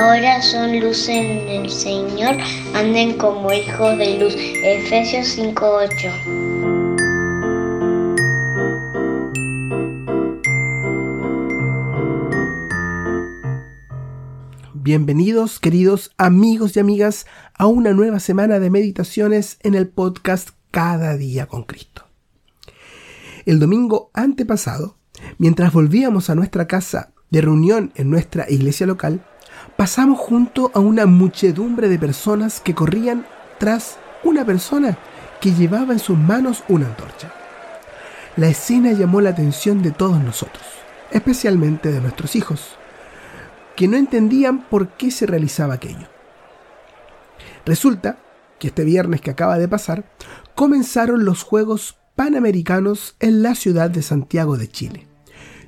Ahora son luz en el Señor, anden como hijos de luz. Efesios 5:8. Bienvenidos, queridos amigos y amigas, a una nueva semana de meditaciones en el podcast Cada día con Cristo. El domingo antepasado, mientras volvíamos a nuestra casa de reunión en nuestra iglesia local, pasamos junto a una muchedumbre de personas que corrían tras una persona que llevaba en sus manos una antorcha. La escena llamó la atención de todos nosotros, especialmente de nuestros hijos, que no entendían por qué se realizaba aquello. Resulta que este viernes que acaba de pasar, comenzaron los Juegos Panamericanos en la ciudad de Santiago de Chile.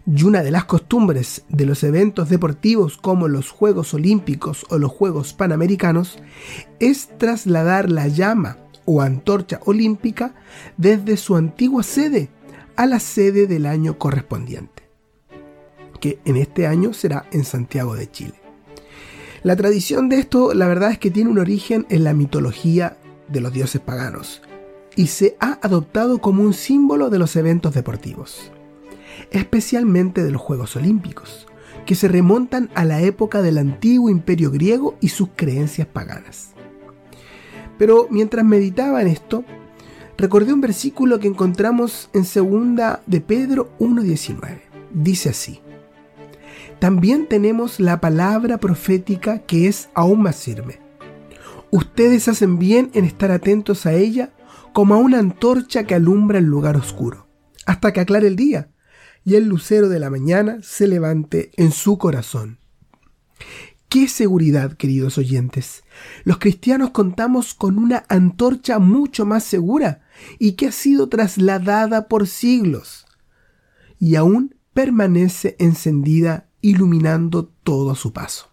Y una de las costumbres de los eventos deportivos como los Juegos Olímpicos o los Juegos Panamericanos es trasladar la llama o antorcha olímpica desde su antigua sede a la sede del año correspondiente, que en este año será en Santiago de Chile. La tradición de esto, la verdad es que tiene un origen en la mitología de los dioses paganos y se ha adoptado como un símbolo de los eventos deportivos especialmente de los Juegos Olímpicos, que se remontan a la época del antiguo imperio griego y sus creencias paganas. Pero mientras meditaba en esto, recordé un versículo que encontramos en segunda de Pedro 1.19. Dice así, también tenemos la palabra profética que es aún más firme. Ustedes hacen bien en estar atentos a ella como a una antorcha que alumbra el lugar oscuro, hasta que aclare el día y el lucero de la mañana se levante en su corazón. ¡Qué seguridad, queridos oyentes! Los cristianos contamos con una antorcha mucho más segura y que ha sido trasladada por siglos y aún permanece encendida iluminando todo a su paso.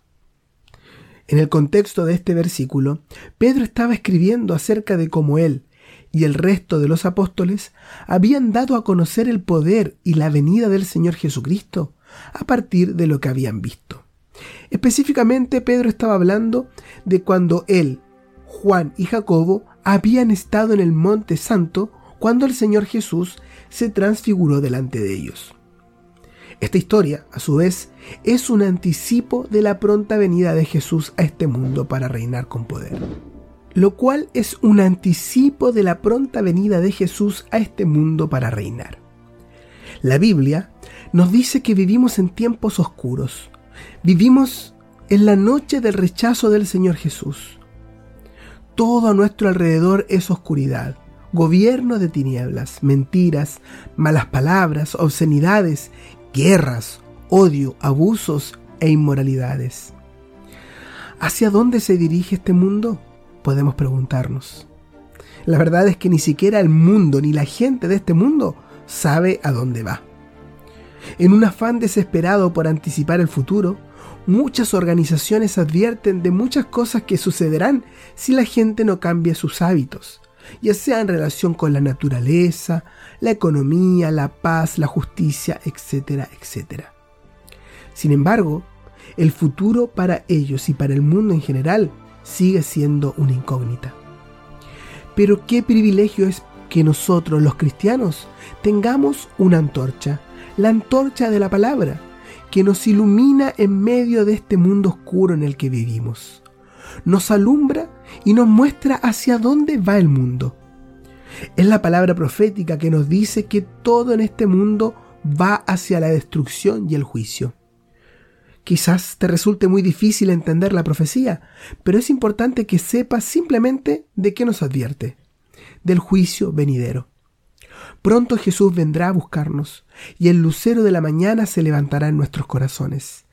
En el contexto de este versículo, Pedro estaba escribiendo acerca de cómo él, y el resto de los apóstoles habían dado a conocer el poder y la venida del Señor Jesucristo a partir de lo que habían visto. Específicamente Pedro estaba hablando de cuando él, Juan y Jacobo habían estado en el Monte Santo cuando el Señor Jesús se transfiguró delante de ellos. Esta historia, a su vez, es un anticipo de la pronta venida de Jesús a este mundo para reinar con poder lo cual es un anticipo de la pronta venida de Jesús a este mundo para reinar. La Biblia nos dice que vivimos en tiempos oscuros, vivimos en la noche del rechazo del Señor Jesús. Todo a nuestro alrededor es oscuridad, gobierno de tinieblas, mentiras, malas palabras, obscenidades, guerras, odio, abusos e inmoralidades. ¿Hacia dónde se dirige este mundo? Podemos preguntarnos. La verdad es que ni siquiera el mundo ni la gente de este mundo sabe a dónde va. En un afán desesperado por anticipar el futuro, muchas organizaciones advierten de muchas cosas que sucederán si la gente no cambia sus hábitos, ya sea en relación con la naturaleza, la economía, la paz, la justicia, etcétera, etcétera. Sin embargo, el futuro para ellos y para el mundo en general sigue siendo una incógnita. Pero qué privilegio es que nosotros los cristianos tengamos una antorcha, la antorcha de la palabra, que nos ilumina en medio de este mundo oscuro en el que vivimos. Nos alumbra y nos muestra hacia dónde va el mundo. Es la palabra profética que nos dice que todo en este mundo va hacia la destrucción y el juicio. Quizás te resulte muy difícil entender la profecía, pero es importante que sepas simplemente de qué nos advierte. del juicio venidero. Pronto Jesús vendrá a buscarnos y el lucero de la mañana se levantará en nuestros corazones.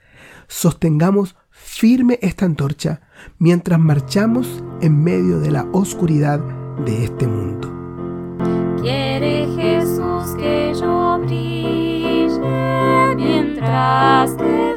Sostengamos firme esta antorcha mientras marchamos en medio de la oscuridad de este mundo. Quiere Jesús que yo brille mientras que